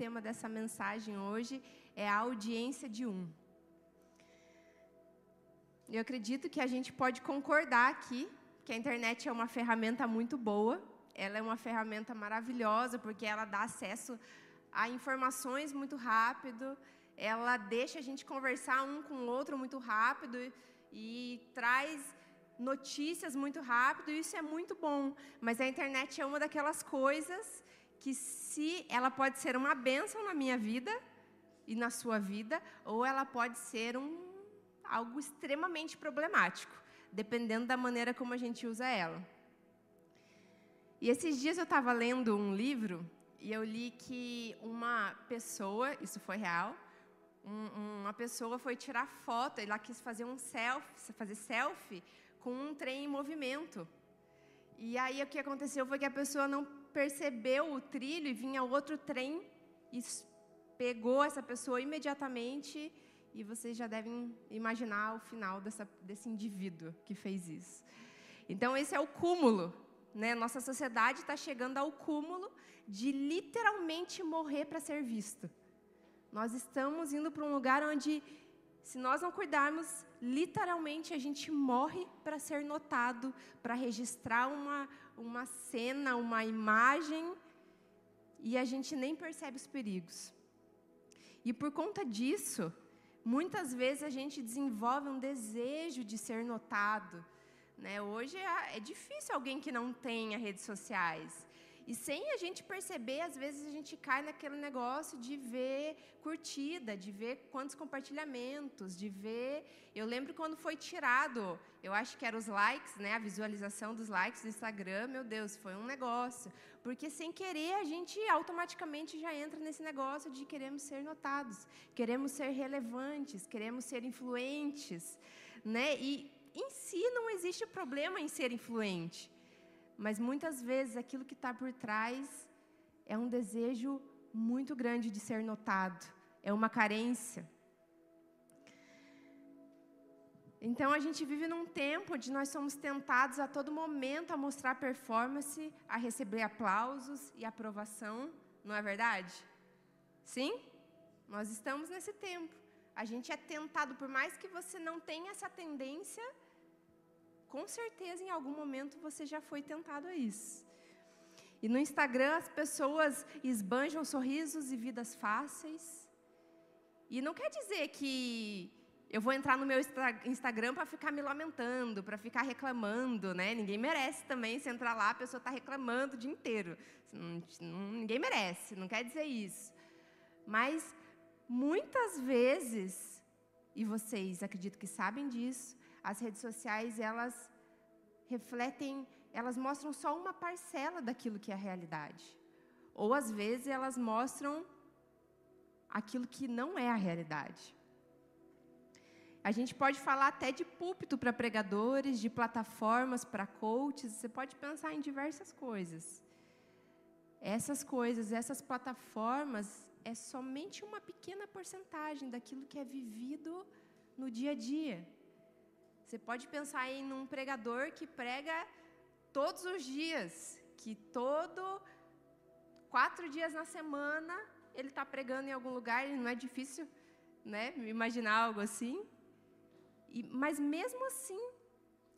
tema dessa mensagem hoje é a audiência de um. Eu acredito que a gente pode concordar aqui que a internet é uma ferramenta muito boa, ela é uma ferramenta maravilhosa porque ela dá acesso a informações muito rápido, ela deixa a gente conversar um com o outro muito rápido e traz notícias muito rápido, isso é muito bom. Mas a internet é uma daquelas coisas que se ela pode ser uma bênção na minha vida e na sua vida, ou ela pode ser um, algo extremamente problemático, dependendo da maneira como a gente usa ela. E esses dias eu estava lendo um livro e eu li que uma pessoa, isso foi real, um, uma pessoa foi tirar foto, ela quis fazer um selfie, fazer selfie com um trem em movimento. E aí o que aconteceu foi que a pessoa não percebeu o trilho e vinha outro trem e pegou essa pessoa imediatamente e vocês já devem imaginar o final dessa, desse indivíduo que fez isso. Então esse é o cúmulo, né? Nossa sociedade está chegando ao cúmulo de literalmente morrer para ser visto. Nós estamos indo para um lugar onde, se nós não cuidarmos, literalmente a gente morre para ser notado, para registrar uma, uma cena, uma imagem, e a gente nem percebe os perigos. E por conta disso, muitas vezes a gente desenvolve um desejo de ser notado. Né? Hoje é, é difícil alguém que não tenha redes sociais. E sem a gente perceber, às vezes a gente cai naquele negócio de ver curtida, de ver quantos compartilhamentos, de ver. Eu lembro quando foi tirado, eu acho que eram os likes, né, a visualização dos likes do Instagram, meu Deus, foi um negócio. Porque sem querer a gente automaticamente já entra nesse negócio de queremos ser notados, queremos ser relevantes, queremos ser influentes, né? E em si não existe problema em ser influente. Mas muitas vezes aquilo que está por trás é um desejo muito grande de ser notado, é uma carência. Então a gente vive num tempo onde nós somos tentados a todo momento a mostrar performance, a receber aplausos e aprovação, não é verdade? Sim? Nós estamos nesse tempo. A gente é tentado, por mais que você não tenha essa tendência, com certeza em algum momento você já foi tentado a isso. E no Instagram as pessoas esbanjam sorrisos e vidas fáceis. E não quer dizer que eu vou entrar no meu Instagram para ficar me lamentando, para ficar reclamando, né? Ninguém merece também se entrar lá, a pessoa está reclamando o dia inteiro. Ninguém merece, não quer dizer isso. Mas muitas vezes, e vocês acredito que sabem disso, as redes sociais, elas refletem, elas mostram só uma parcela daquilo que é a realidade. Ou às vezes elas mostram aquilo que não é a realidade. A gente pode falar até de púlpito para pregadores, de plataformas para coaches, você pode pensar em diversas coisas. Essas coisas, essas plataformas, é somente uma pequena porcentagem daquilo que é vivido no dia a dia. Você pode pensar em um pregador que prega todos os dias, que todo quatro dias na semana ele está pregando em algum lugar. Não é difícil, né? Imaginar algo assim. E, mas mesmo assim,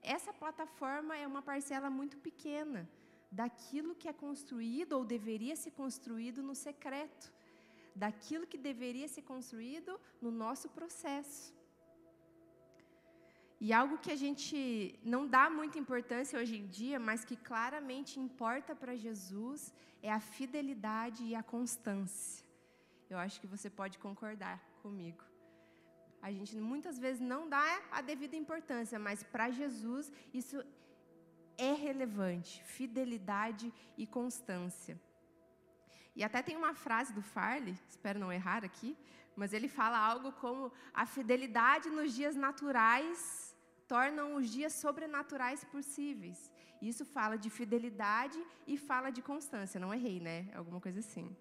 essa plataforma é uma parcela muito pequena daquilo que é construído ou deveria ser construído no secreto, daquilo que deveria ser construído no nosso processo. E algo que a gente não dá muita importância hoje em dia, mas que claramente importa para Jesus, é a fidelidade e a constância. Eu acho que você pode concordar comigo. A gente muitas vezes não dá a devida importância, mas para Jesus isso é relevante: fidelidade e constância. E até tem uma frase do Farley, espero não errar aqui, mas ele fala algo como: a fidelidade nos dias naturais tornam os dias sobrenaturais possíveis. Isso fala de fidelidade e fala de constância. Não errei, né? Alguma coisa assim.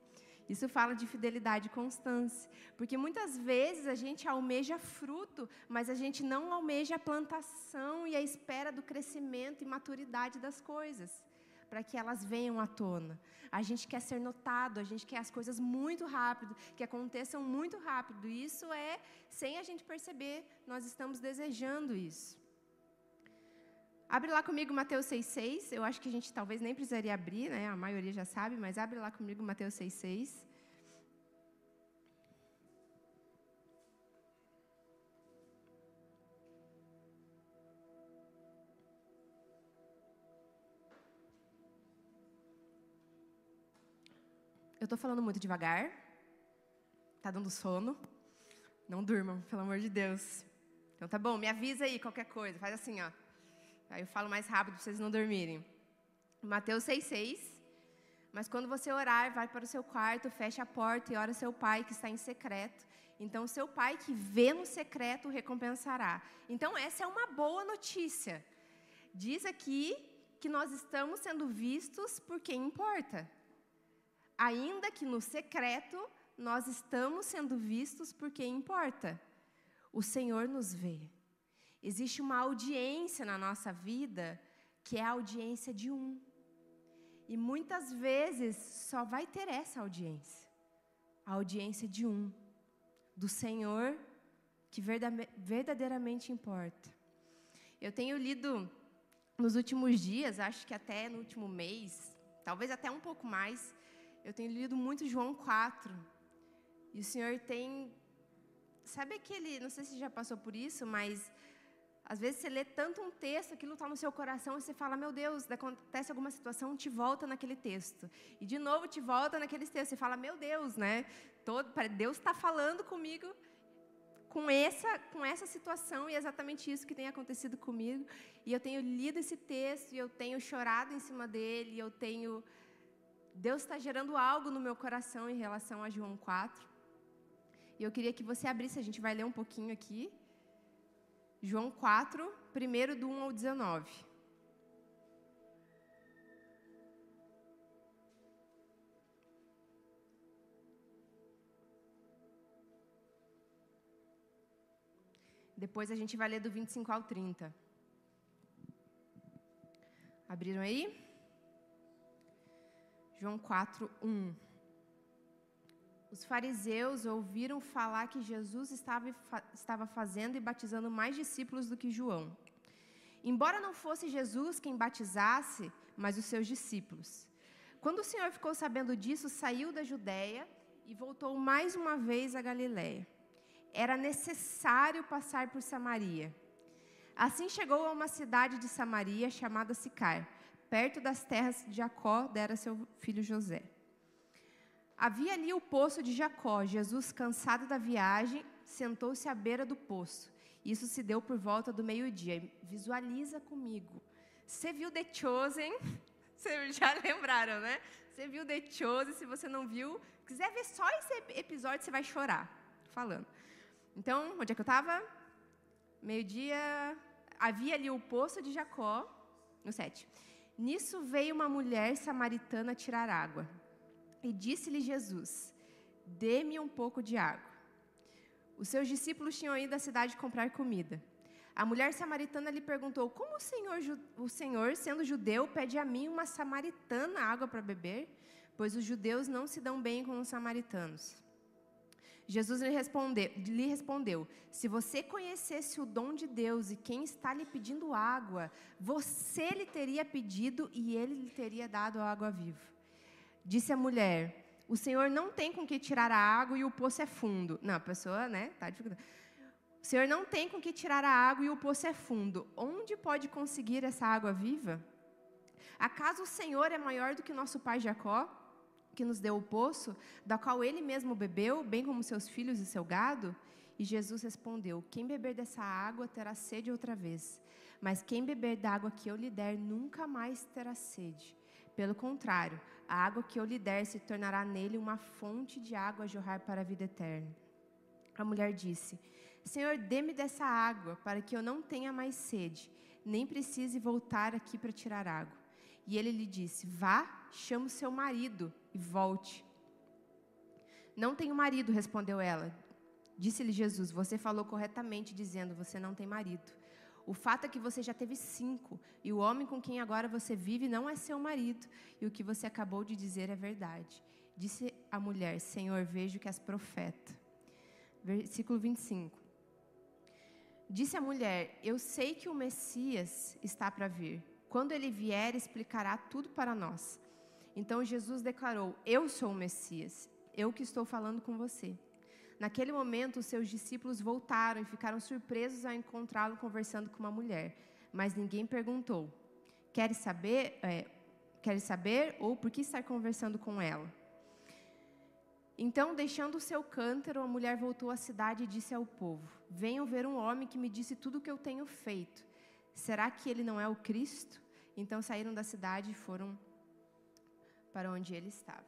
Isso fala de fidelidade e constância. Porque muitas vezes a gente almeja fruto, mas a gente não almeja a plantação e a espera do crescimento e maturidade das coisas. Para que elas venham à tona. A gente quer ser notado, a gente quer as coisas muito rápido, que aconteçam muito rápido. Isso é sem a gente perceber, nós estamos desejando isso. Abre lá comigo Mateus 6,6. Eu acho que a gente talvez nem precisaria abrir, né? A maioria já sabe, mas abre lá comigo Mateus 6,6. Estou falando muito devagar. Tá dando sono? Não durmam, pelo amor de Deus. Então tá bom, me avisa aí qualquer coisa. Faz assim, ó. Aí eu falo mais rápido para vocês não dormirem. Mateus 6,6. Mas quando você orar, vai para o seu quarto, fecha a porta e ora seu pai que está em secreto. Então, seu pai que vê no secreto recompensará. Então, essa é uma boa notícia. Diz aqui que nós estamos sendo vistos por quem importa ainda que no secreto, nós estamos sendo vistos por quem importa. O Senhor nos vê. Existe uma audiência na nossa vida que é a audiência de um. E muitas vezes só vai ter essa audiência. A audiência de um. Do Senhor que verdadeiramente importa. Eu tenho lido nos últimos dias, acho que até no último mês, talvez até um pouco mais, eu tenho lido muito João 4. E o Senhor tem. Sabe aquele. Não sei se já passou por isso, mas. Às vezes você lê tanto um texto, aquilo está no seu coração e você fala, meu Deus, acontece alguma situação, te volta naquele texto. E de novo te volta naqueles textos. Você fala, meu Deus, né? Todo, Deus está falando comigo com essa, com essa situação e é exatamente isso que tem acontecido comigo. E eu tenho lido esse texto e eu tenho chorado em cima dele, eu tenho Deus está gerando algo no meu coração em relação a João 4. E eu queria que você abrisse, a gente vai ler um pouquinho aqui. João 4, primeiro do 1 ao 19. Depois a gente vai ler do 25 ao 30. Abriram aí? João 4, 1. Os fariseus ouviram falar que Jesus estava, estava fazendo e batizando mais discípulos do que João. Embora não fosse Jesus quem batizasse, mas os seus discípulos. Quando o Senhor ficou sabendo disso, saiu da Judéia e voltou mais uma vez a Galiléia. Era necessário passar por Samaria. Assim chegou a uma cidade de Samaria chamada Sicar perto das terras de Jacó, dera seu filho José. Havia ali o poço de Jacó. Jesus, cansado da viagem, sentou-se à beira do poço. Isso se deu por volta do meio-dia. Visualiza comigo. Você viu The Chosen? Vocês já lembraram, né? Você viu The Chosen? Se você não viu, quiser ver só esse episódio, você vai chorar. Falando. Então, onde é que eu estava? Meio-dia. Havia ali o poço de Jacó, no 7. Nisso veio uma mulher samaritana tirar água. E disse-lhe Jesus: Dê-me um pouco de água. Os seus discípulos tinham ido à cidade comprar comida. A mulher samaritana lhe perguntou: Como o Senhor, o Senhor, sendo judeu, pede a mim, uma samaritana, água para beber? Pois os judeus não se dão bem com os samaritanos. Jesus lhe respondeu, lhe respondeu: Se você conhecesse o dom de Deus e quem está lhe pedindo água, você lhe teria pedido e ele lhe teria dado a água viva. Disse a mulher: O Senhor não tem com que tirar a água e o poço é fundo. Não, a pessoa, né, tá dificultando. O Senhor não tem com que tirar a água e o poço é fundo. Onde pode conseguir essa água viva? Acaso o Senhor é maior do que nosso pai Jacó? Que nos deu o poço, da qual ele mesmo bebeu, bem como seus filhos e seu gado? E Jesus respondeu: Quem beber dessa água terá sede outra vez, mas quem beber da água que eu lhe der nunca mais terá sede. Pelo contrário, a água que eu lhe der se tornará nele uma fonte de água a jorrar para a vida eterna. A mulher disse: Senhor, dê-me dessa água, para que eu não tenha mais sede, nem precise voltar aqui para tirar água. E ele lhe disse: Vá, chame o seu marido e volte. Não tenho marido, respondeu ela. Disse-lhe Jesus: Você falou corretamente, dizendo: Você não tem marido. O fato é que você já teve cinco, e o homem com quem agora você vive não é seu marido, e o que você acabou de dizer é verdade. Disse a mulher: Senhor, vejo que és profeta. Versículo 25. Disse a mulher: Eu sei que o Messias está para vir. Quando ele vier, explicará tudo para nós. Então Jesus declarou: Eu sou o Messias, eu que estou falando com você. Naquele momento, os seus discípulos voltaram e ficaram surpresos ao encontrá-lo conversando com uma mulher. Mas ninguém perguntou: Queres saber? É, saber ou por que estar conversando com ela? Então, deixando o seu cântaro, a mulher voltou à cidade e disse ao povo: Venham ver um homem que me disse tudo o que eu tenho feito. Será que ele não é o Cristo? Então saíram da cidade e foram para onde ele estava.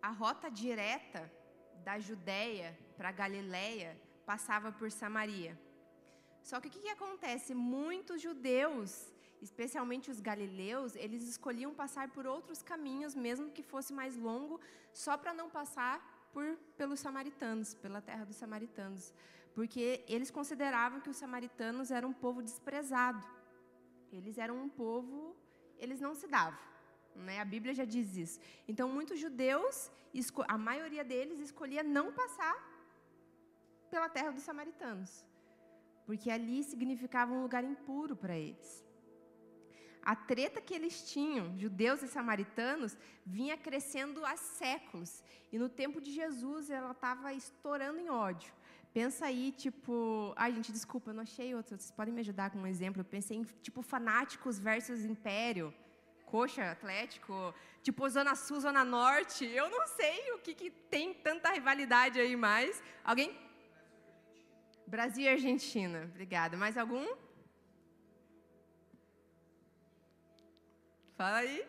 A rota direta da Judéia para Galiléia passava por Samaria. Só que o que, que acontece? Muitos judeus especialmente os galileus, eles escolhiam passar por outros caminhos, mesmo que fosse mais longo, só para não passar por, pelos samaritanos, pela terra dos samaritanos, porque eles consideravam que os samaritanos eram um povo desprezado. Eles eram um povo, eles não se davam. Né? A Bíblia já diz isso. Então, muitos judeus, a maioria deles escolhia não passar pela terra dos samaritanos, porque ali significava um lugar impuro para eles. A treta que eles tinham, judeus e samaritanos, vinha crescendo há séculos. E no tempo de Jesus, ela estava estourando em ódio. Pensa aí, tipo. Ai, gente, desculpa, eu não achei outro. Vocês podem me ajudar com um exemplo? Eu pensei em, tipo, fanáticos versus império. Coxa, Atlético, tipo Zona Sul, Zona Norte. Eu não sei o que, que tem tanta rivalidade aí mais. Alguém? Brasil e Argentina. Obrigada. Mais algum? Fala aí.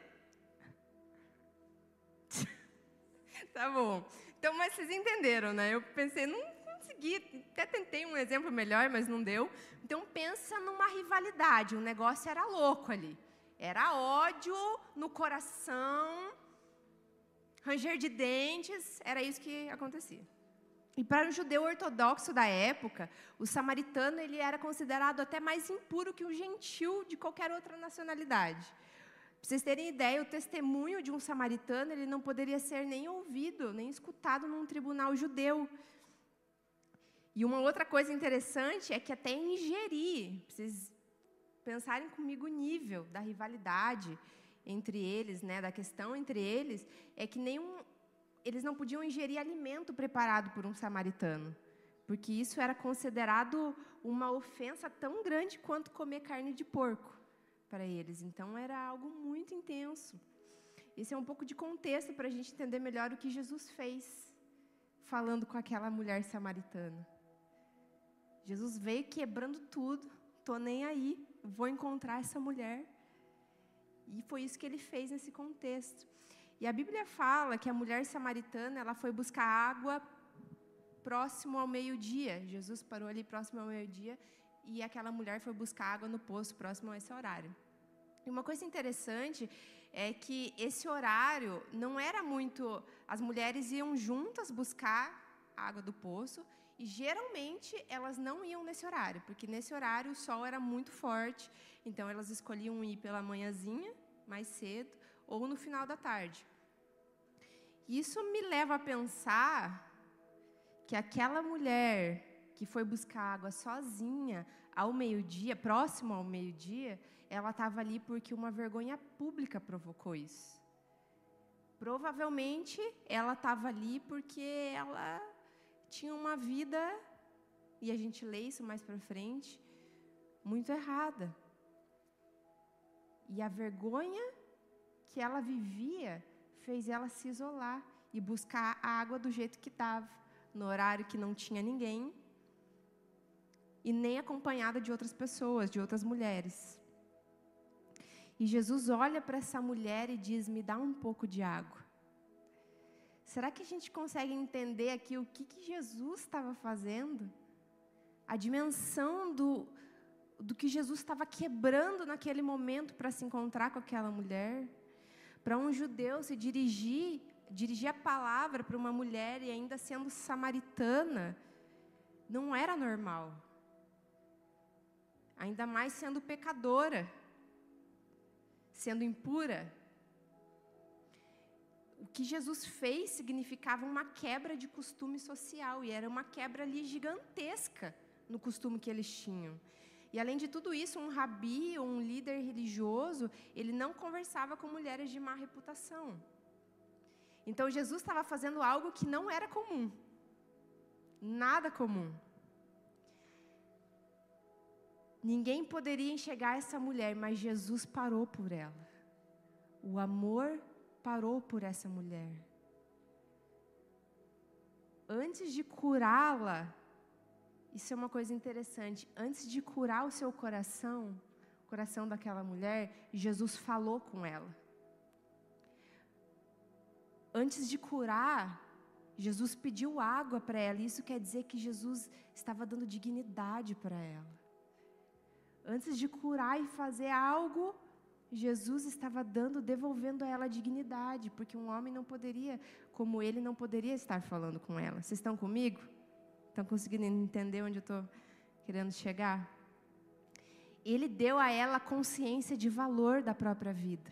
tá bom. Então, mas vocês entenderam, né? Eu pensei, não consegui, até tentei um exemplo melhor, mas não deu. Então, pensa numa rivalidade, o negócio era louco ali. Era ódio no coração, ranger de dentes, era isso que acontecia. E para o judeu ortodoxo da época, o samaritano ele era considerado até mais impuro que o gentil de qualquer outra nacionalidade. Para vocês terem ideia, o testemunho de um samaritano ele não poderia ser nem ouvido, nem escutado num tribunal judeu. E uma outra coisa interessante é que até ingerir, vocês pensarem comigo o nível da rivalidade entre eles, né, da questão entre eles, é que nenhum, eles não podiam ingerir alimento preparado por um samaritano, porque isso era considerado uma ofensa tão grande quanto comer carne de porco para eles. Então era algo muito intenso. Esse é um pouco de contexto para a gente entender melhor o que Jesus fez falando com aquela mulher samaritana. Jesus veio quebrando tudo, tô nem aí, vou encontrar essa mulher. E foi isso que ele fez nesse contexto. E a Bíblia fala que a mulher samaritana, ela foi buscar água próximo ao meio-dia. Jesus parou ali próximo ao meio-dia e aquela mulher foi buscar água no poço próximo a esse horário. E uma coisa interessante é que esse horário não era muito. As mulheres iam juntas buscar água do poço e geralmente elas não iam nesse horário, porque nesse horário o sol era muito forte, então elas escolhiam ir pela manhãzinha, mais cedo, ou no final da tarde. Isso me leva a pensar que aquela mulher que foi buscar água sozinha ao meio-dia, próximo ao meio-dia, ela estava ali porque uma vergonha pública provocou isso. Provavelmente ela estava ali porque ela tinha uma vida, e a gente lê isso mais para frente, muito errada. E a vergonha que ela vivia fez ela se isolar e buscar a água do jeito que estava, no horário que não tinha ninguém, e nem acompanhada de outras pessoas, de outras mulheres. E Jesus olha para essa mulher e diz: Me dá um pouco de água. Será que a gente consegue entender aqui o que, que Jesus estava fazendo? A dimensão do, do que Jesus estava quebrando naquele momento para se encontrar com aquela mulher? Para um judeu se dirigir dirigir a palavra para uma mulher e ainda sendo samaritana não era normal. Ainda mais sendo pecadora, sendo impura. O que Jesus fez significava uma quebra de costume social e era uma quebra ali gigantesca no costume que eles tinham. E além de tudo isso, um rabi, um líder religioso, ele não conversava com mulheres de má reputação. Então Jesus estava fazendo algo que não era comum. Nada comum. Ninguém poderia enxergar essa mulher, mas Jesus parou por ela. O amor parou por essa mulher. Antes de curá-la, isso é uma coisa interessante. Antes de curar o seu coração, o coração daquela mulher, Jesus falou com ela. Antes de curar, Jesus pediu água para ela. Isso quer dizer que Jesus estava dando dignidade para ela. Antes de curar e fazer algo, Jesus estava dando, devolvendo a ela dignidade, porque um homem não poderia, como ele, não poderia estar falando com ela. Vocês estão comigo? Estão conseguindo entender onde eu estou querendo chegar? Ele deu a ela consciência de valor da própria vida.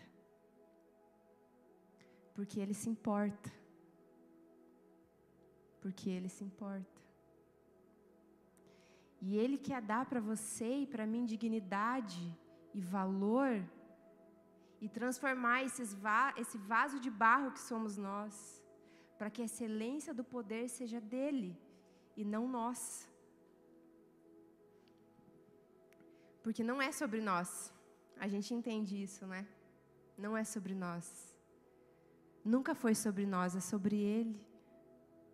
Porque ele se importa. Porque ele se importa. E ele quer dar para você e para mim dignidade e valor e transformar va esse vaso de barro que somos nós, para que a excelência do poder seja dele e não nós. Porque não é sobre nós. A gente entende isso, né? Não é sobre nós. Nunca foi sobre nós, é sobre Ele.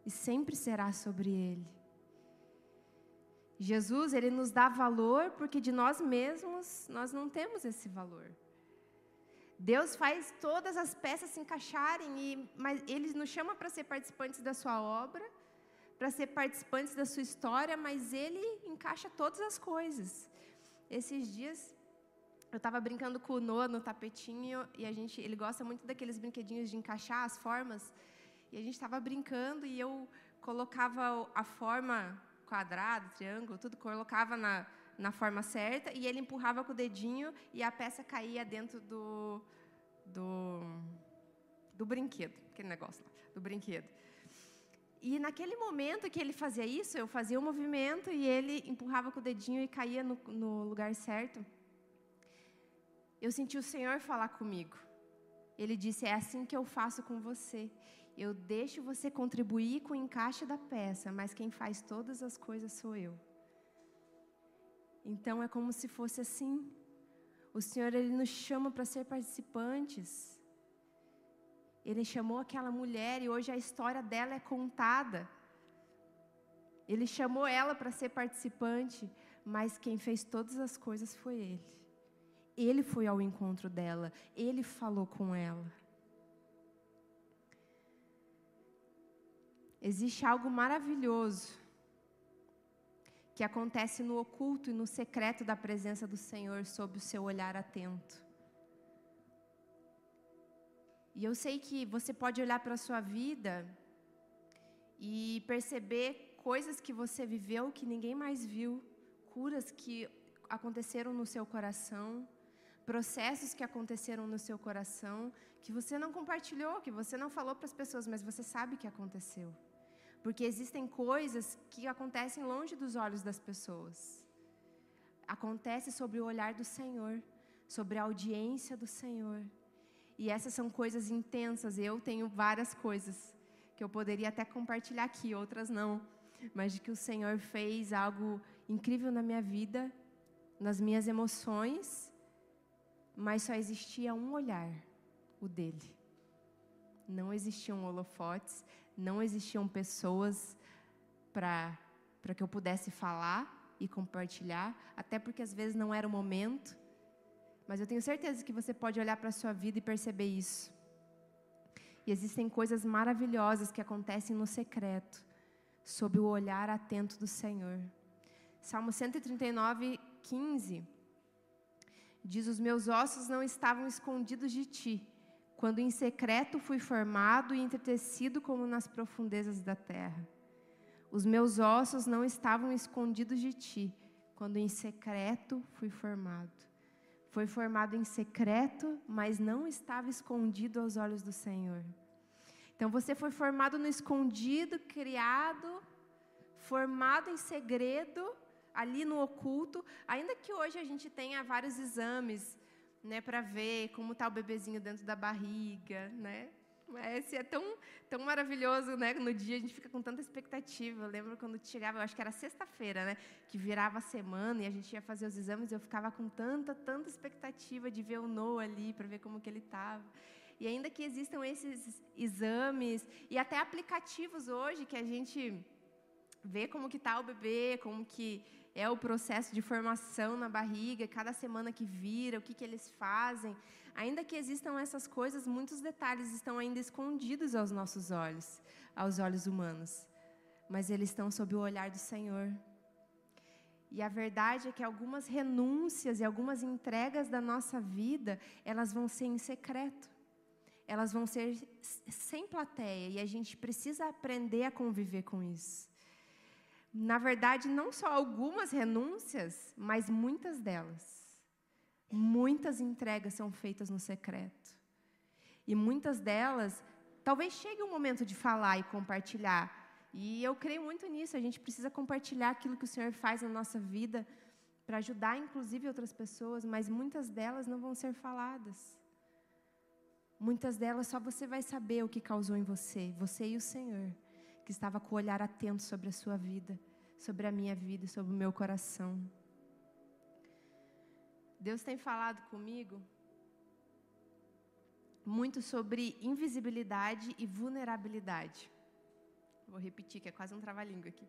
E sempre será sobre Ele. Jesus, Ele nos dá valor porque de nós mesmos nós não temos esse valor. Deus faz todas as peças se encaixarem, e, mas Ele nos chama para ser participantes da Sua obra para ser participantes da sua história, mas ele encaixa todas as coisas. Esses dias eu estava brincando com o Noah no tapetinho e a gente, ele gosta muito daqueles brinquedinhos de encaixar as formas. E a gente estava brincando e eu colocava a forma quadrado, triângulo, tudo colocava na, na forma certa e ele empurrava com o dedinho e a peça caía dentro do do, do brinquedo, aquele negócio lá, do brinquedo. E naquele momento que ele fazia isso, eu fazia o um movimento e ele empurrava com o dedinho e caía no, no lugar certo. Eu senti o Senhor falar comigo. Ele disse: É assim que eu faço com você. Eu deixo você contribuir com o encaixe da peça, mas quem faz todas as coisas sou eu. Então é como se fosse assim. O Senhor ele nos chama para ser participantes. Ele chamou aquela mulher e hoje a história dela é contada. Ele chamou ela para ser participante, mas quem fez todas as coisas foi ele. Ele foi ao encontro dela, ele falou com ela. Existe algo maravilhoso que acontece no oculto e no secreto da presença do Senhor sob o seu olhar atento. E eu sei que você pode olhar para a sua vida e perceber coisas que você viveu que ninguém mais viu, curas que aconteceram no seu coração, processos que aconteceram no seu coração, que você não compartilhou, que você não falou para as pessoas, mas você sabe que aconteceu. Porque existem coisas que acontecem longe dos olhos das pessoas. Acontece sobre o olhar do Senhor, sobre a audiência do Senhor. E essas são coisas intensas. Eu tenho várias coisas que eu poderia até compartilhar aqui, outras não. Mas de que o Senhor fez algo incrível na minha vida, nas minhas emoções, mas só existia um olhar, o dele. Não existiam holofotes, não existiam pessoas para que eu pudesse falar e compartilhar, até porque às vezes não era o momento. Mas eu tenho certeza que você pode olhar para a sua vida e perceber isso. E existem coisas maravilhosas que acontecem no secreto, sob o olhar atento do Senhor. Salmo 139, 15 diz: Os meus ossos não estavam escondidos de ti, quando em secreto fui formado e entretecido como nas profundezas da terra. Os meus ossos não estavam escondidos de ti, quando em secreto fui formado. Foi formado em secreto, mas não estava escondido aos olhos do Senhor. Então você foi formado no escondido, criado, formado em segredo, ali no oculto, ainda que hoje a gente tenha vários exames, né, para ver como está o bebezinho dentro da barriga, né? Esse é tão, tão maravilhoso, né? No dia a gente fica com tanta expectativa. Eu lembro quando chegava, eu acho que era sexta-feira, né? Que virava a semana e a gente ia fazer os exames. Eu ficava com tanta, tanta expectativa de ver o Noah ali para ver como que ele estava. E ainda que existam esses exames e até aplicativos hoje que a gente vê como que está o bebê, como que é o processo de formação na barriga, cada semana que vira, o que, que eles fazem. Ainda que existam essas coisas, muitos detalhes estão ainda escondidos aos nossos olhos, aos olhos humanos. Mas eles estão sob o olhar do Senhor. E a verdade é que algumas renúncias e algumas entregas da nossa vida, elas vão ser em secreto. Elas vão ser sem plateia e a gente precisa aprender a conviver com isso na verdade, não só algumas renúncias, mas muitas delas. Muitas entregas são feitas no secreto. E muitas delas, talvez chegue o momento de falar e compartilhar. E eu creio muito nisso. A gente precisa compartilhar aquilo que o Senhor faz na nossa vida para ajudar, inclusive, outras pessoas, mas muitas delas não vão ser faladas. Muitas delas só você vai saber o que causou em você, você e o Senhor que estava com o olhar atento sobre a sua vida, sobre a minha vida, sobre o meu coração. Deus tem falado comigo muito sobre invisibilidade e vulnerabilidade. Vou repetir, que é quase um trava-língua aqui.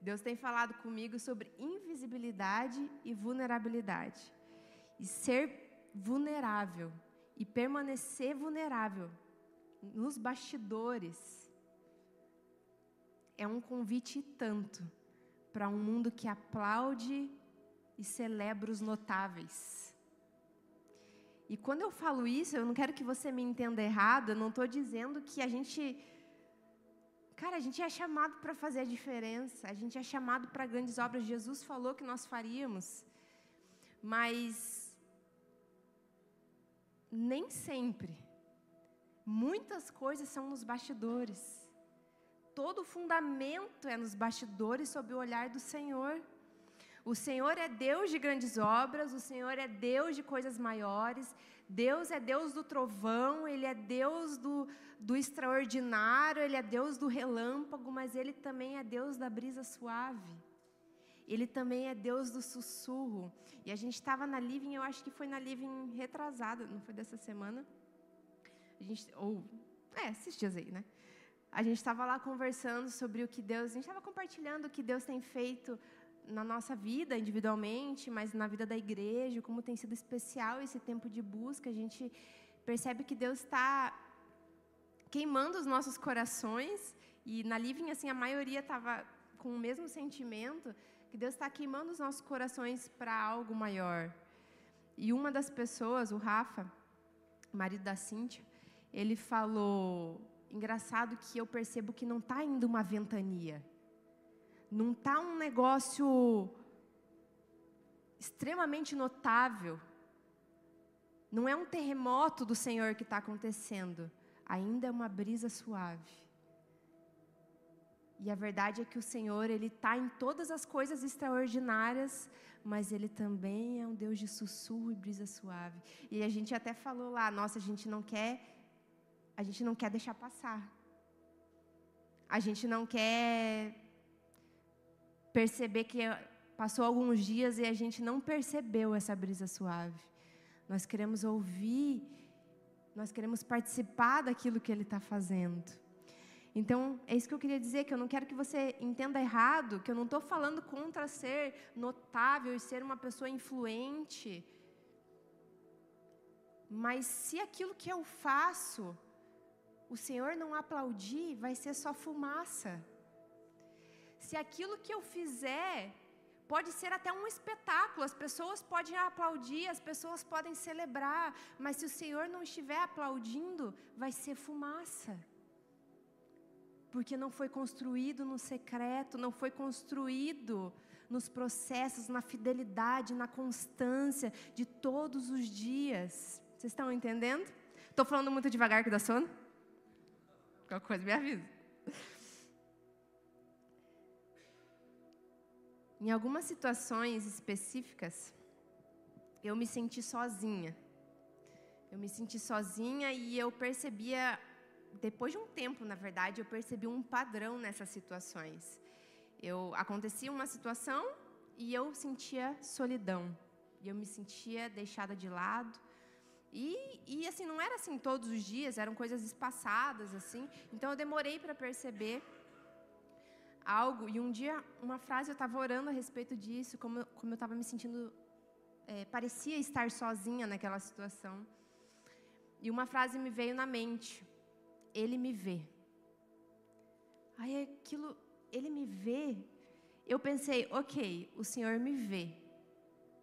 Deus tem falado comigo sobre invisibilidade e vulnerabilidade. E ser vulnerável e permanecer vulnerável nos bastidores é um convite tanto para um mundo que aplaude e celebra os notáveis. E quando eu falo isso, eu não quero que você me entenda errado, eu não estou dizendo que a gente. Cara, a gente é chamado para fazer a diferença, a gente é chamado para grandes obras. Jesus falou que nós faríamos, mas nem sempre. Muitas coisas são nos bastidores todo o fundamento é nos bastidores sob o olhar do Senhor. O Senhor é Deus de grandes obras, o Senhor é Deus de coisas maiores, Deus é Deus do trovão, Ele é Deus do, do extraordinário, Ele é Deus do relâmpago, mas Ele também é Deus da brisa suave. Ele também é Deus do sussurro. E a gente estava na Living, eu acho que foi na Living retrasada, não foi dessa semana? A gente, ou, é, esses dias aí, né? A gente estava lá conversando sobre o que Deus, a gente estava compartilhando o que Deus tem feito na nossa vida individualmente, mas na vida da igreja, como tem sido especial esse tempo de busca. A gente percebe que Deus está queimando os nossos corações e na Living assim a maioria estava com o mesmo sentimento que Deus está queimando os nossos corações para algo maior. E uma das pessoas, o Rafa, marido da Cíntia, ele falou engraçado que eu percebo que não está indo uma ventania. Não está um negócio extremamente notável. Não é um terremoto do Senhor que está acontecendo. Ainda é uma brisa suave. E a verdade é que o Senhor, Ele está em todas as coisas extraordinárias, mas Ele também é um Deus de sussurro e brisa suave. E a gente até falou lá, nossa, a gente não quer a gente não quer deixar passar. A gente não quer perceber que passou alguns dias e a gente não percebeu essa brisa suave. Nós queremos ouvir, nós queremos participar daquilo que Ele está fazendo. Então, é isso que eu queria dizer, que eu não quero que você entenda errado, que eu não estou falando contra ser notável e ser uma pessoa influente. Mas se aquilo que eu faço o Senhor não aplaudir, vai ser só fumaça. Se aquilo que eu fizer Pode ser até um espetáculo, as pessoas podem aplaudir, as pessoas podem celebrar, mas se o Senhor não estiver aplaudindo, vai ser fumaça. Porque não foi construído no secreto, não foi construído nos processos, na fidelidade, na constância de todos os dias. Vocês estão entendendo? Estou falando muito devagar que dá sono? Qualquer coisa me avisa. Em algumas situações específicas, eu me senti sozinha. Eu me senti sozinha e eu percebia, depois de um tempo, na verdade, eu percebi um padrão nessas situações. Eu acontecia uma situação e eu sentia solidão. E eu me sentia deixada de lado. E, e assim, não era assim todos os dias, eram coisas espaçadas, assim. Então eu demorei para perceber algo. E um dia, uma frase, eu estava orando a respeito disso, como, como eu estava me sentindo. É, parecia estar sozinha naquela situação. E uma frase me veio na mente: Ele me vê. Aí aquilo, ele me vê. Eu pensei, ok, o Senhor me vê.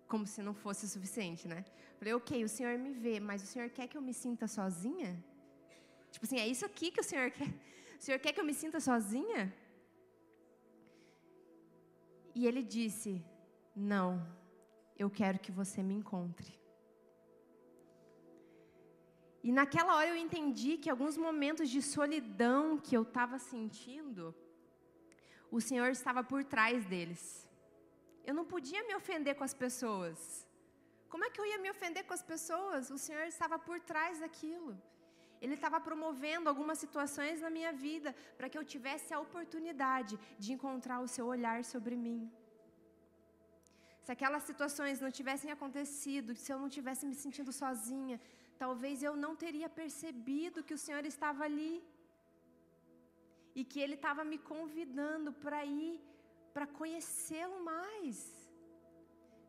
Como se não fosse o suficiente, né? Falei, ok, o Senhor me vê, mas o Senhor quer que eu me sinta sozinha? Tipo assim, é isso aqui que o Senhor quer? O Senhor quer que eu me sinta sozinha? E ele disse: Não, eu quero que você me encontre. E naquela hora eu entendi que alguns momentos de solidão que eu estava sentindo, o Senhor estava por trás deles. Eu não podia me ofender com as pessoas. Como é que eu ia me ofender com as pessoas? O Senhor estava por trás daquilo. Ele estava promovendo algumas situações na minha vida para que eu tivesse a oportunidade de encontrar o seu olhar sobre mim. Se aquelas situações não tivessem acontecido, se eu não tivesse me sentindo sozinha, talvez eu não teria percebido que o Senhor estava ali. E que Ele estava me convidando para ir, para conhecê-lo mais.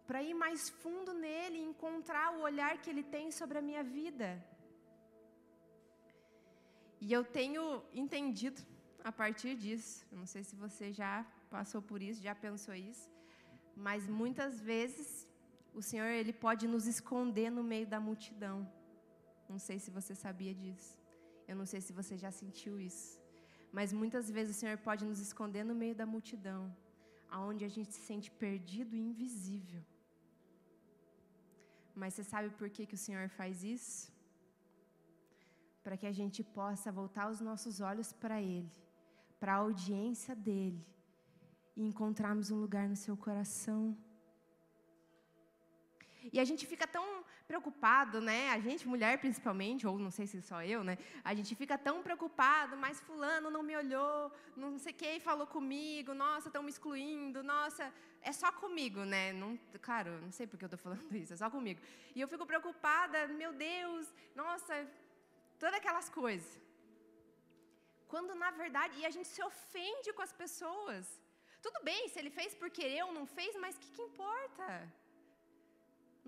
Para ir mais fundo nele e encontrar o olhar que Ele tem sobre a minha vida. E eu tenho entendido a partir disso, não sei se você já passou por isso, já pensou isso, mas muitas vezes o Senhor ele pode nos esconder no meio da multidão. Não sei se você sabia disso. Eu não sei se você já sentiu isso. Mas muitas vezes o Senhor pode nos esconder no meio da multidão, aonde a gente se sente perdido e invisível. Mas você sabe por que, que o Senhor faz isso? Para que a gente possa voltar os nossos olhos para Ele, para a audiência dEle, e encontrarmos um lugar no seu coração. E a gente fica tão preocupado, né? A gente, mulher principalmente, ou não sei se só eu, né? A gente fica tão preocupado, mas fulano não me olhou, não sei quem falou comigo, nossa, estão me excluindo, nossa, é só comigo, né? Não, claro, não sei porque eu estou falando isso, é só comigo. E eu fico preocupada, meu Deus, nossa, todas aquelas coisas. Quando na verdade, e a gente se ofende com as pessoas. Tudo bem, se ele fez por querer ou não fez, mas o que, que importa?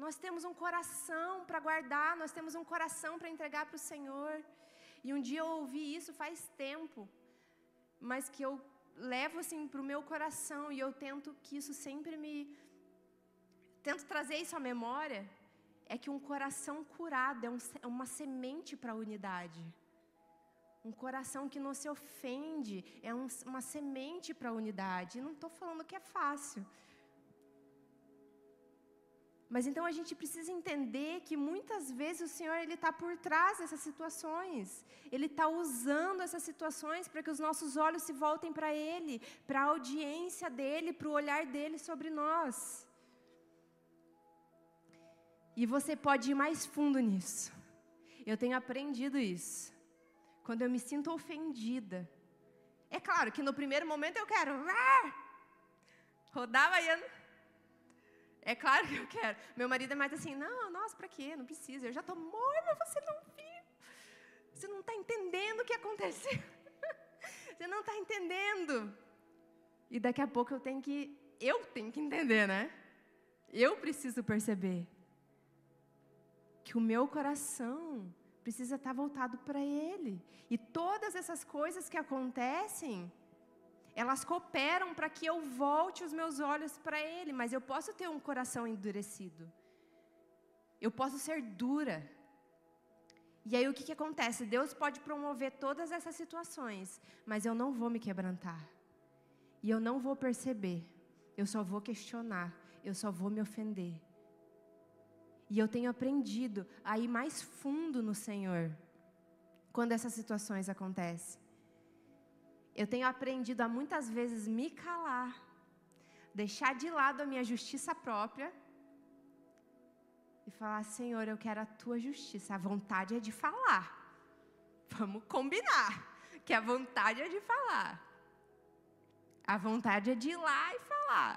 Nós temos um coração para guardar, nós temos um coração para entregar para o Senhor. E um dia eu ouvi isso faz tempo, mas que eu levo assim para o meu coração e eu tento que isso sempre me. Tento trazer isso à memória. É que um coração curado é, um, é uma semente para a unidade. Um coração que não se ofende é um, uma semente para a unidade. Não estou falando que é fácil. Mas então a gente precisa entender que muitas vezes o Senhor ele está por trás dessas situações. Ele está usando essas situações para que os nossos olhos se voltem para Ele, para a audiência dele, para o olhar dele sobre nós. E você pode ir mais fundo nisso. Eu tenho aprendido isso quando eu me sinto ofendida. É claro que no primeiro momento eu quero rodar a baiana. É claro que eu quero. Meu marido é mais assim, não, nossa, para quê? Não precisa. Eu já estou morna, você não viu. Você não está entendendo o que aconteceu. você não está entendendo. E daqui a pouco eu tenho que, eu tenho que entender, né? Eu preciso perceber que o meu coração precisa estar voltado para Ele. E todas essas coisas que acontecem elas cooperam para que eu volte os meus olhos para Ele, mas eu posso ter um coração endurecido. Eu posso ser dura. E aí o que, que acontece? Deus pode promover todas essas situações, mas eu não vou me quebrantar. E eu não vou perceber. Eu só vou questionar. Eu só vou me ofender. E eu tenho aprendido a ir mais fundo no Senhor quando essas situações acontecem. Eu tenho aprendido a muitas vezes me calar, deixar de lado a minha justiça própria e falar: Senhor, eu quero a tua justiça. A vontade é de falar. Vamos combinar que a vontade é de falar. A vontade é de ir lá e falar.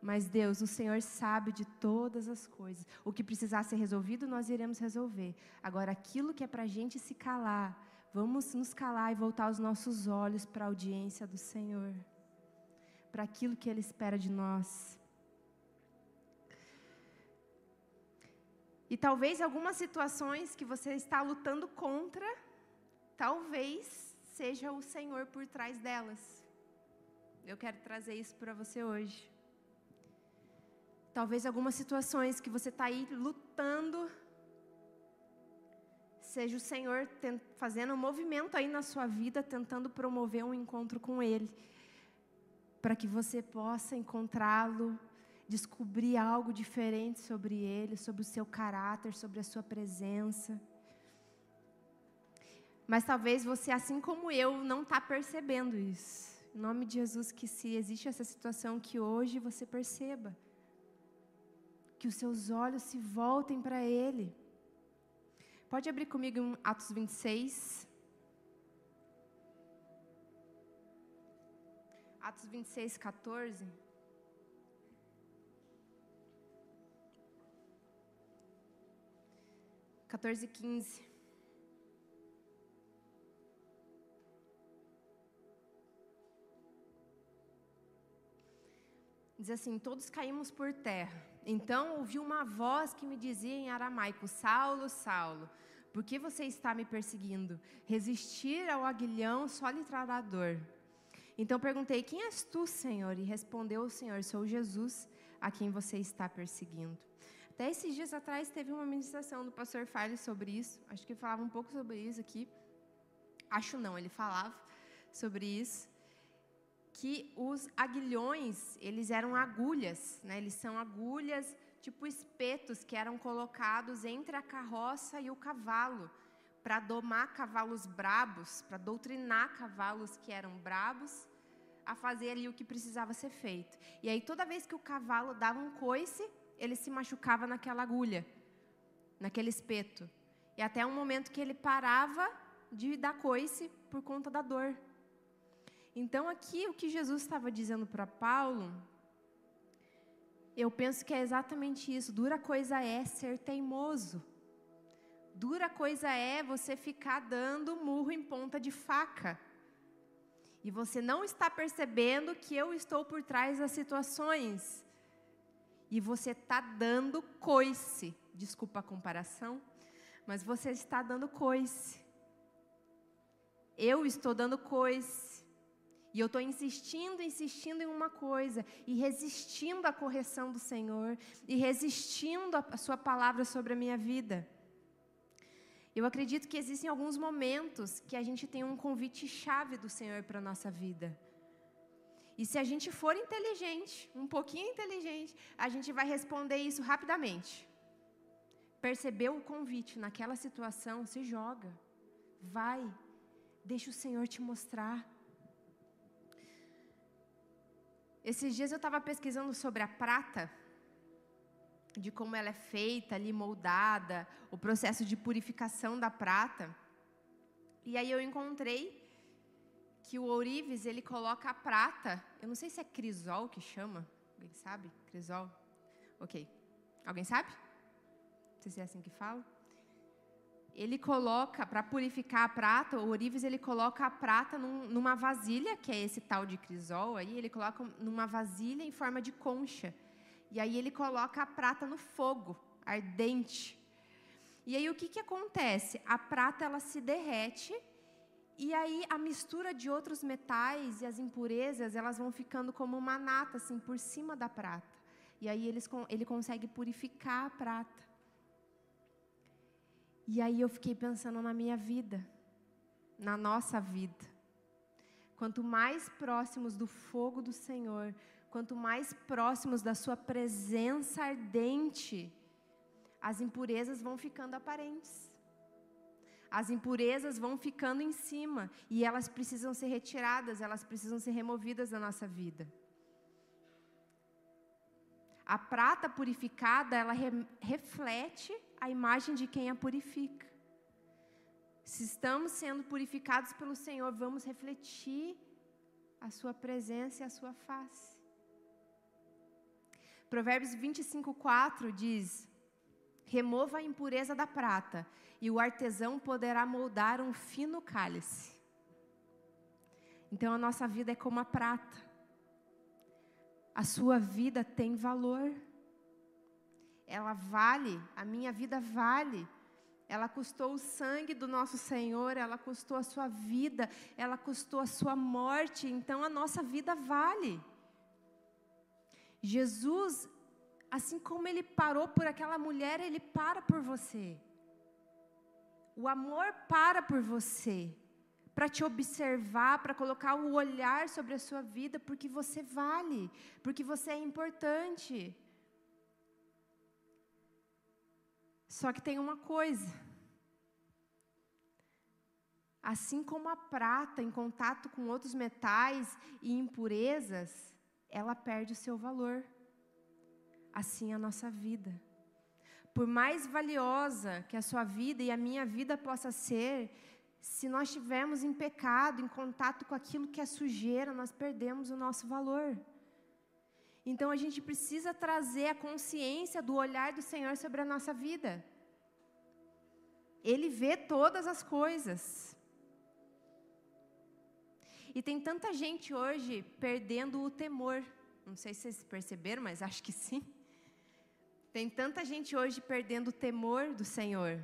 Mas Deus, o Senhor sabe de todas as coisas. O que precisar ser resolvido, nós iremos resolver. Agora, aquilo que é para a gente se calar, vamos nos calar e voltar os nossos olhos para a audiência do Senhor, para aquilo que Ele espera de nós. E talvez algumas situações que você está lutando contra, talvez seja o Senhor por trás delas. Eu quero trazer isso para você hoje. Talvez algumas situações que você está aí lutando, seja o Senhor fazendo um movimento aí na sua vida, tentando promover um encontro com Ele, para que você possa encontrá-lo, descobrir algo diferente sobre Ele, sobre o seu caráter, sobre a sua presença. Mas talvez você, assim como eu, não está percebendo isso. Em nome de Jesus, que se existe essa situação, que hoje você perceba que os seus olhos se voltem para Ele. Pode abrir comigo em Atos 26. Atos 26, 14. Quatorze quinze. Diz assim: Todos caímos por terra então ouvi uma voz que me dizia em aramaico: Saulo, Saulo, por que você está me perseguindo? Resistir ao aguilhão só lhe trará dor. Então perguntei: Quem és tu, Senhor? E respondeu o Senhor: Sou Jesus, a quem você está perseguindo. Até esses dias atrás teve uma ministração do pastor Fale sobre isso. Acho que ele falava um pouco sobre isso aqui. Acho não, ele falava sobre isso que os aguilhões, eles eram agulhas, né? Eles são agulhas tipo espetos que eram colocados entre a carroça e o cavalo para domar cavalos brabos, para doutrinar cavalos que eram brabos a fazer ali o que precisava ser feito. E aí toda vez que o cavalo dava um coice, ele se machucava naquela agulha, naquele espeto. E até um momento que ele parava de dar coice por conta da dor. Então, aqui o que Jesus estava dizendo para Paulo, eu penso que é exatamente isso. Dura coisa é ser teimoso. Dura coisa é você ficar dando murro em ponta de faca. E você não está percebendo que eu estou por trás das situações. E você está dando coice. Desculpa a comparação, mas você está dando coice. Eu estou dando coice. E eu estou insistindo, insistindo em uma coisa, e resistindo à correção do Senhor, e resistindo à Sua palavra sobre a minha vida. Eu acredito que existem alguns momentos que a gente tem um convite chave do Senhor para a nossa vida. E se a gente for inteligente, um pouquinho inteligente, a gente vai responder isso rapidamente. Percebeu o convite naquela situação, se joga. Vai. Deixa o Senhor te mostrar. Esses dias eu estava pesquisando sobre a prata, de como ela é feita ali, moldada, o processo de purificação da prata. E aí eu encontrei que o ourives, ele coloca a prata, eu não sei se é crisol que chama, alguém sabe? Crisol? Ok. Alguém sabe? Não sei se é assim que fala ele coloca, para purificar a prata, o ourives ele coloca a prata num, numa vasilha, que é esse tal de crisol aí, ele coloca numa vasilha em forma de concha. E aí ele coloca a prata no fogo, ardente. E aí o que, que acontece? A prata ela se derrete E aí a mistura de outros metais e as impurezas, elas vão ficando como uma nata assim por cima da prata. E aí eles, ele consegue purificar a prata. E aí eu fiquei pensando na minha vida, na nossa vida. Quanto mais próximos do fogo do Senhor, quanto mais próximos da Sua presença ardente, as impurezas vão ficando aparentes as impurezas vão ficando em cima e elas precisam ser retiradas, elas precisam ser removidas da nossa vida. A prata purificada, ela re reflete a imagem de quem a purifica. Se estamos sendo purificados pelo Senhor, vamos refletir a Sua presença e a Sua face. Provérbios 25, 4 diz: Remova a impureza da prata e o artesão poderá moldar um fino cálice. Então a nossa vida é como a prata. A sua vida tem valor. Ela vale, a minha vida vale. Ela custou o sangue do nosso Senhor, ela custou a sua vida, ela custou a sua morte, então a nossa vida vale. Jesus, assim como ele parou por aquela mulher, ele para por você. O amor para por você, para te observar, para colocar o olhar sobre a sua vida, porque você vale, porque você é importante. Só que tem uma coisa. Assim como a prata em contato com outros metais e impurezas, ela perde o seu valor. Assim é a nossa vida por mais valiosa que a sua vida e a minha vida possa ser, se nós estivermos em pecado, em contato com aquilo que é sujeira, nós perdemos o nosso valor. Então a gente precisa trazer a consciência do olhar do Senhor sobre a nossa vida. Ele vê todas as coisas. E tem tanta gente hoje perdendo o temor. Não sei se vocês perceberam, mas acho que sim. Tem tanta gente hoje perdendo o temor do Senhor.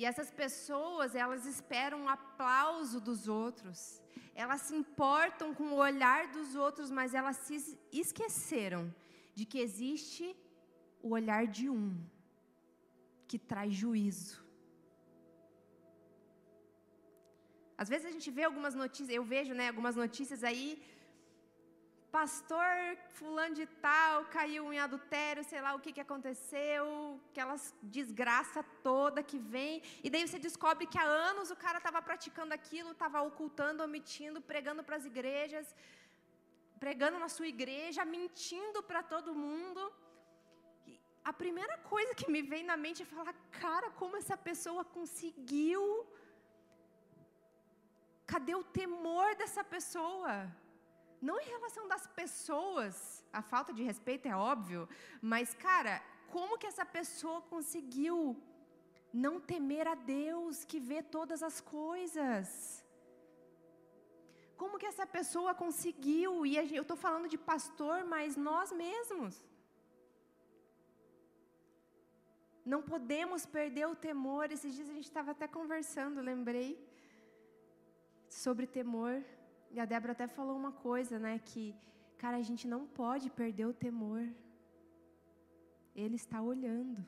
E essas pessoas, elas esperam o aplauso dos outros. Elas se importam com o olhar dos outros, mas elas se esqueceram de que existe o olhar de um que traz juízo. Às vezes a gente vê algumas notícias, eu vejo, né, algumas notícias aí pastor fulano de tal caiu em adultério, sei lá o que, que aconteceu, aquela desgraça toda que vem, e daí você descobre que há anos o cara estava praticando aquilo, estava ocultando, omitindo, pregando para as igrejas, pregando na sua igreja, mentindo para todo mundo. E a primeira coisa que me vem na mente é falar, cara, como essa pessoa conseguiu? Cadê o temor dessa pessoa? Não em relação das pessoas, a falta de respeito é óbvio, mas, cara, como que essa pessoa conseguiu não temer a Deus que vê todas as coisas? Como que essa pessoa conseguiu? E eu estou falando de pastor, mas nós mesmos. Não podemos perder o temor. Esses dias a gente estava até conversando, lembrei, sobre temor. E a Débora até falou uma coisa, né? Que, cara, a gente não pode perder o temor. Ele está olhando.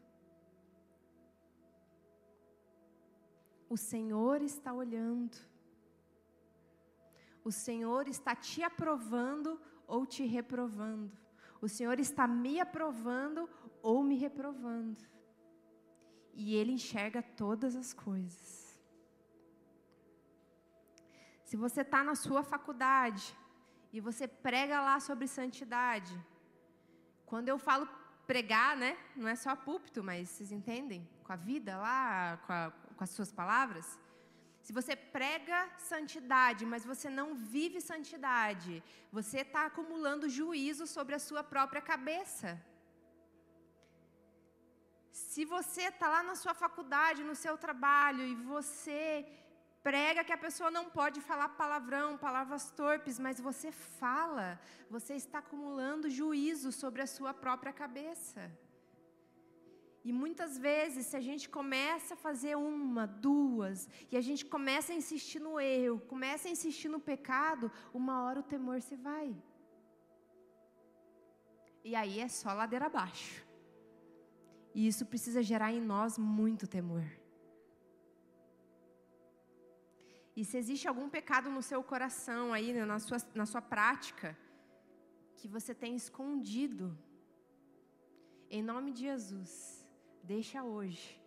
O Senhor está olhando. O Senhor está te aprovando ou te reprovando. O Senhor está me aprovando ou me reprovando. E Ele enxerga todas as coisas. Se você está na sua faculdade e você prega lá sobre santidade, quando eu falo pregar, né, não é só púlpito, mas vocês entendem? Com a vida lá, com, a, com as suas palavras. Se você prega santidade, mas você não vive santidade, você está acumulando juízo sobre a sua própria cabeça. Se você está lá na sua faculdade, no seu trabalho, e você prega que a pessoa não pode falar palavrão, palavras torpes, mas você fala, você está acumulando juízo sobre a sua própria cabeça. E muitas vezes, se a gente começa a fazer uma, duas, e a gente começa a insistir no erro, começa a insistir no pecado, uma hora o temor se vai. E aí é só ladeira abaixo. E isso precisa gerar em nós muito temor. E se existe algum pecado no seu coração aí, né, na sua, na sua prática, que você tem escondido, em nome de Jesus, deixa hoje.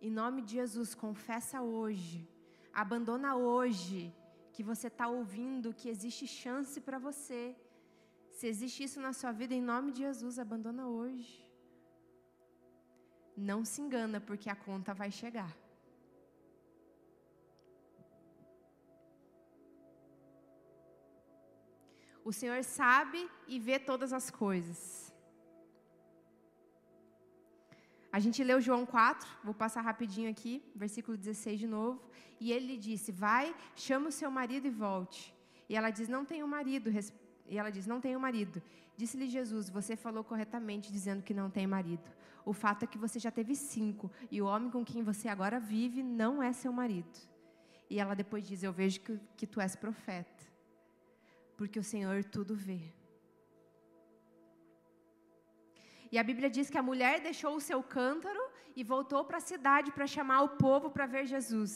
Em nome de Jesus, confessa hoje. Abandona hoje que você está ouvindo que existe chance para você. Se existe isso na sua vida, em nome de Jesus, abandona hoje. Não se engana, porque a conta vai chegar. O Senhor sabe e vê todas as coisas. A gente leu João 4, vou passar rapidinho aqui, versículo 16 de novo. E ele disse: Vai, chama o seu marido e volte. E ela diz: Não tenho marido. E ela diz: Não tenho marido. Disse-lhe Jesus: Você falou corretamente dizendo que não tem marido. O fato é que você já teve cinco, e o homem com quem você agora vive não é seu marido. E ela depois diz: Eu vejo que, que tu és profeta, porque o Senhor tudo vê. E a Bíblia diz que a mulher deixou o seu cântaro e voltou para a cidade para chamar o povo para ver Jesus.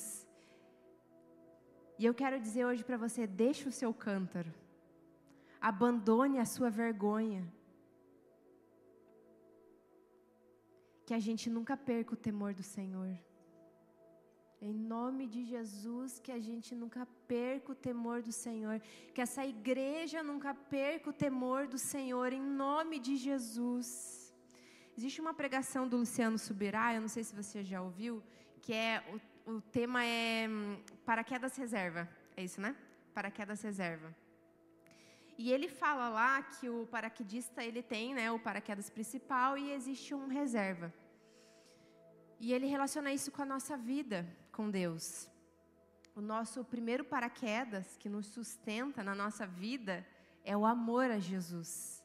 E eu quero dizer hoje para você: deixe o seu cântaro, abandone a sua vergonha. Que a gente nunca perca o temor do Senhor. Em nome de Jesus, que a gente nunca perca o temor do Senhor. Que essa igreja nunca perca o temor do Senhor. Em nome de Jesus. Existe uma pregação do Luciano Subirá, eu não sei se você já ouviu, que é o, o tema é hum, paraquedas reserva. É isso, né? Paraquedas reserva. E ele fala lá que o paraquedista ele tem, né, o paraquedas principal e existe um reserva. E ele relaciona isso com a nossa vida com Deus. O nosso primeiro paraquedas que nos sustenta na nossa vida é o amor a Jesus.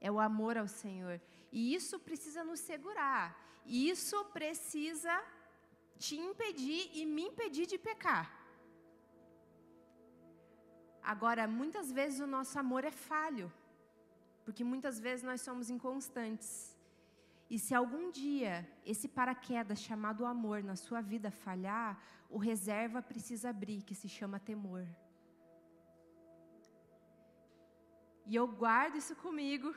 É o amor ao Senhor. E isso precisa nos segurar. Isso precisa te impedir e me impedir de pecar. Agora, muitas vezes o nosso amor é falho, porque muitas vezes nós somos inconstantes. E se algum dia esse paraquedas chamado amor na sua vida falhar, o reserva precisa abrir, que se chama temor. E eu guardo isso comigo,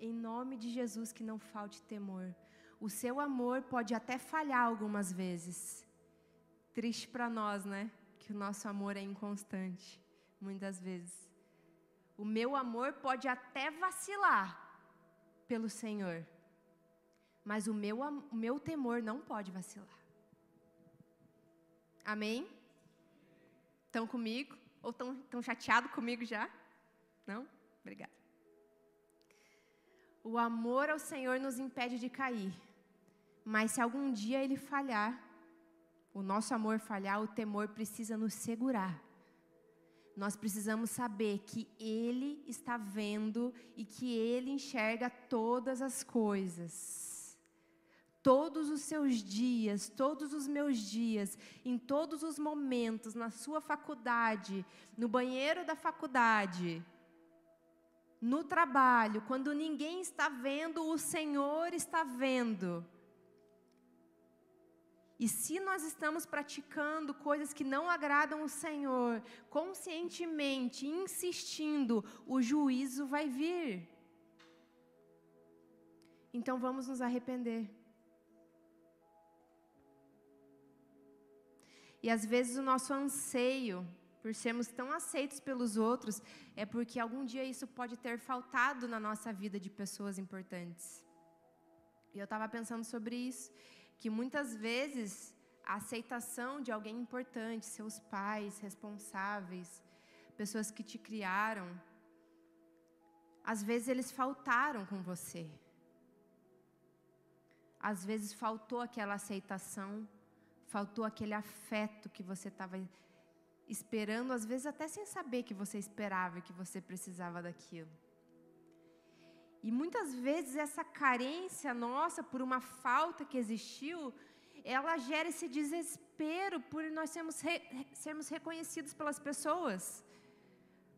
em nome de Jesus, que não falte temor. O seu amor pode até falhar algumas vezes. Triste para nós, né? Que o nosso amor é inconstante, muitas vezes. O meu amor pode até vacilar pelo Senhor, mas o meu, o meu temor não pode vacilar. Amém? Estão comigo? Ou estão chateados comigo já? Não? Obrigada. O amor ao Senhor nos impede de cair. Mas se algum dia ele falhar, o nosso amor falhar, o temor precisa nos segurar. Nós precisamos saber que Ele está vendo e que Ele enxerga todas as coisas. Todos os seus dias, todos os meus dias, em todos os momentos, na sua faculdade, no banheiro da faculdade, no trabalho, quando ninguém está vendo, o Senhor está vendo. E se nós estamos praticando coisas que não agradam o Senhor, conscientemente, insistindo, o juízo vai vir. Então vamos nos arrepender. E às vezes o nosso anseio por sermos tão aceitos pelos outros, é porque algum dia isso pode ter faltado na nossa vida de pessoas importantes. E eu estava pensando sobre isso, que muitas vezes a aceitação de alguém importante, seus pais, responsáveis, pessoas que te criaram, às vezes eles faltaram com você. Às vezes faltou aquela aceitação, faltou aquele afeto que você estava esperando, às vezes até sem saber que você esperava que você precisava daquilo. E muitas vezes essa carência nossa por uma falta que existiu, ela gera esse desespero por nós sermos, re, sermos reconhecidos pelas pessoas,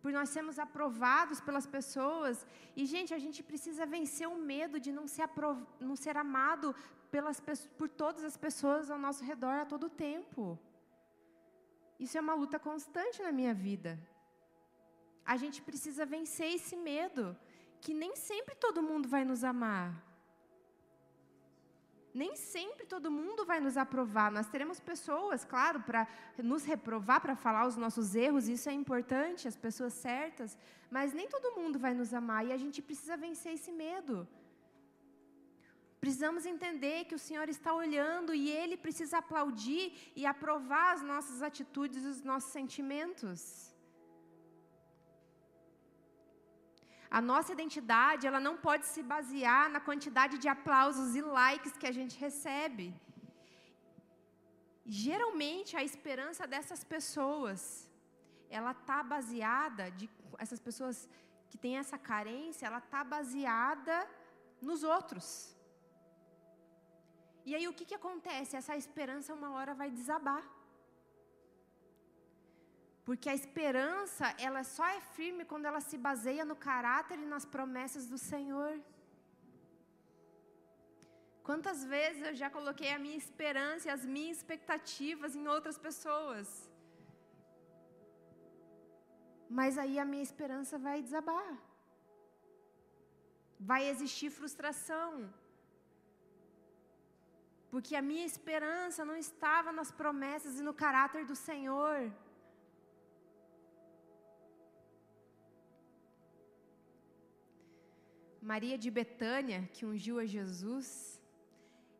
por nós sermos aprovados pelas pessoas. E, gente, a gente precisa vencer o medo de não ser, não ser amado pelas, por todas as pessoas ao nosso redor a todo tempo. Isso é uma luta constante na minha vida. A gente precisa vencer esse medo que nem sempre todo mundo vai nos amar. Nem sempre todo mundo vai nos aprovar. Nós teremos pessoas, claro, para nos reprovar, para falar os nossos erros, isso é importante, as pessoas certas, mas nem todo mundo vai nos amar e a gente precisa vencer esse medo. Precisamos entender que o Senhor está olhando e Ele precisa aplaudir e aprovar as nossas atitudes e os nossos sentimentos. A nossa identidade, ela não pode se basear na quantidade de aplausos e likes que a gente recebe. Geralmente, a esperança dessas pessoas, ela está baseada, de, essas pessoas que têm essa carência, ela está baseada nos outros. E aí o que, que acontece? Essa esperança uma hora vai desabar. Porque a esperança, ela só é firme quando ela se baseia no caráter e nas promessas do Senhor. Quantas vezes eu já coloquei a minha esperança e as minhas expectativas em outras pessoas? Mas aí a minha esperança vai desabar. Vai existir frustração. Porque a minha esperança não estava nas promessas e no caráter do Senhor. Maria de Betânia, que ungiu a Jesus,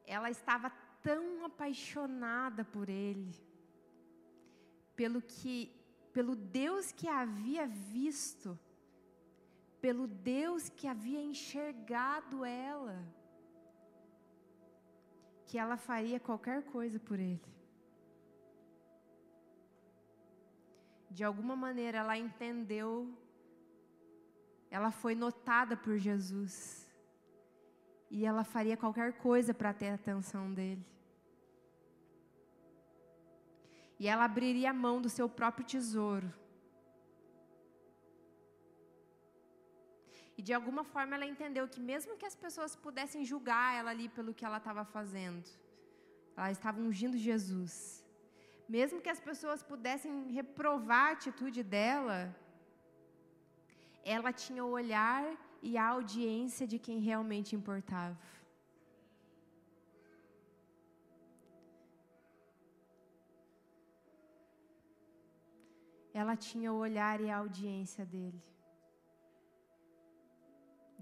ela estava tão apaixonada por ele, pelo que, pelo Deus que havia visto, pelo Deus que havia enxergado ela, que ela faria qualquer coisa por ele. De alguma maneira ela entendeu ela foi notada por Jesus. E ela faria qualquer coisa para ter a atenção dele. E ela abriria a mão do seu próprio tesouro. E de alguma forma ela entendeu que, mesmo que as pessoas pudessem julgar ela ali pelo que ela estava fazendo, ela estava ungindo Jesus. Mesmo que as pessoas pudessem reprovar a atitude dela, ela tinha o olhar e a audiência de quem realmente importava. Ela tinha o olhar e a audiência dele.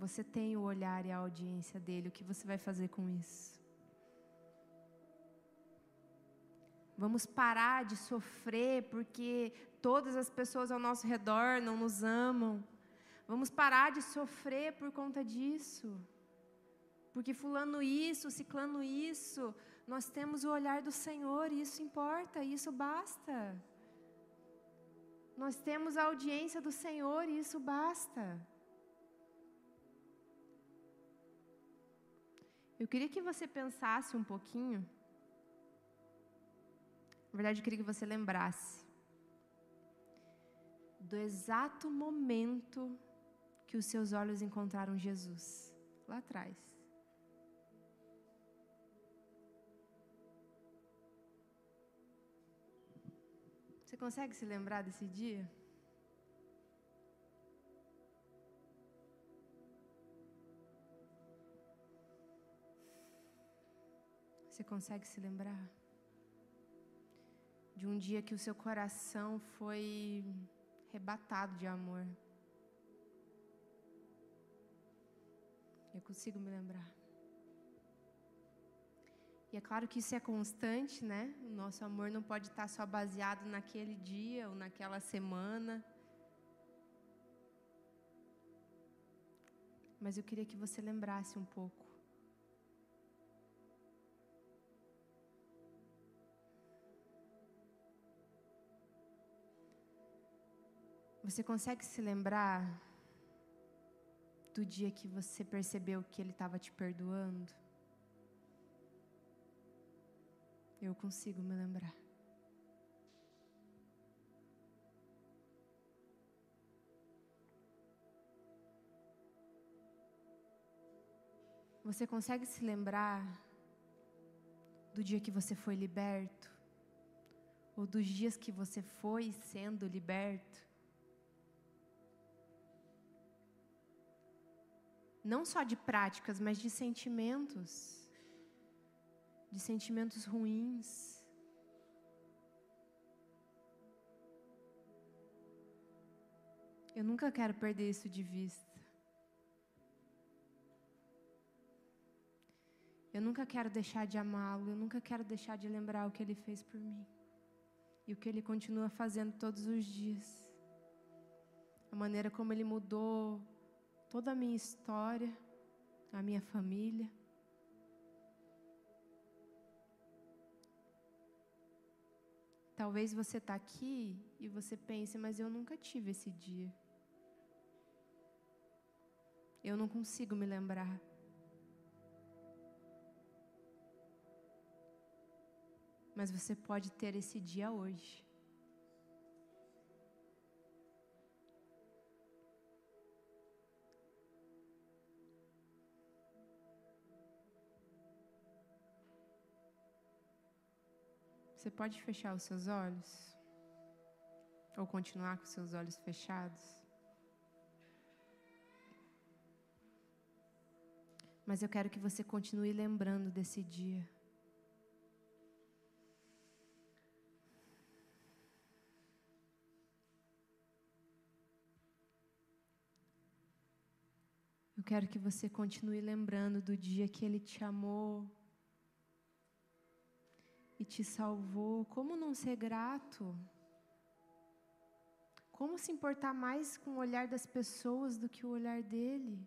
Você tem o olhar e a audiência dele. O que você vai fazer com isso? Vamos parar de sofrer porque todas as pessoas ao nosso redor não nos amam. Vamos parar de sofrer por conta disso. Porque fulano isso, ciclano isso, nós temos o olhar do Senhor e isso importa, isso basta. Nós temos a audiência do Senhor e isso basta. Eu queria que você pensasse um pouquinho. Na verdade, eu queria que você lembrasse do exato momento que os seus olhos encontraram Jesus lá atrás. Você consegue se lembrar desse dia? Você consegue se lembrar de um dia que o seu coração foi rebatado de amor? Eu consigo me lembrar. E é claro que isso é constante, né? O nosso amor não pode estar só baseado naquele dia ou naquela semana. Mas eu queria que você lembrasse um pouco. Você consegue se lembrar do dia que você percebeu que Ele estava te perdoando? Eu consigo me lembrar. Você consegue se lembrar do dia que você foi liberto? Ou dos dias que você foi sendo liberto? Não só de práticas, mas de sentimentos. De sentimentos ruins. Eu nunca quero perder isso de vista. Eu nunca quero deixar de amá-lo, eu nunca quero deixar de lembrar o que ele fez por mim. E o que ele continua fazendo todos os dias. A maneira como ele mudou toda a minha história, a minha família. Talvez você está aqui e você pense, mas eu nunca tive esse dia. Eu não consigo me lembrar. mas você pode ter esse dia hoje. Você pode fechar os seus olhos? Ou continuar com os seus olhos fechados? Mas eu quero que você continue lembrando desse dia. quero que você continue lembrando do dia que Ele te amou e te salvou. Como não ser grato? Como se importar mais com o olhar das pessoas do que o olhar dele?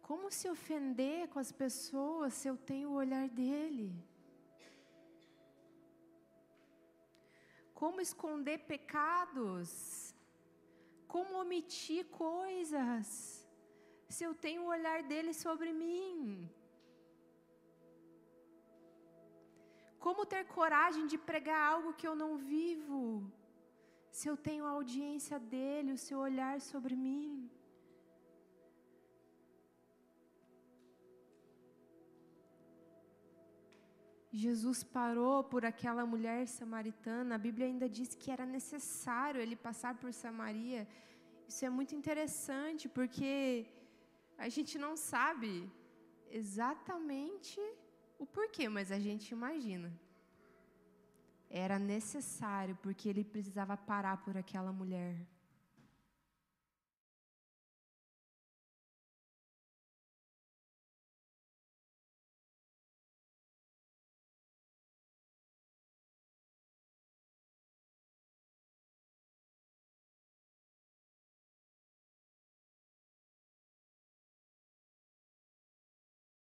Como se ofender com as pessoas se eu tenho o olhar dele? como esconder pecados, como omitir coisas, se eu tenho o olhar dele sobre mim. Como ter coragem de pregar algo que eu não vivo, se eu tenho a audiência dele, o seu olhar sobre mim. Jesus parou por aquela mulher samaritana, a Bíblia ainda diz que era necessário ele passar por Samaria. Isso é muito interessante, porque a gente não sabe exatamente o porquê, mas a gente imagina. Era necessário, porque ele precisava parar por aquela mulher.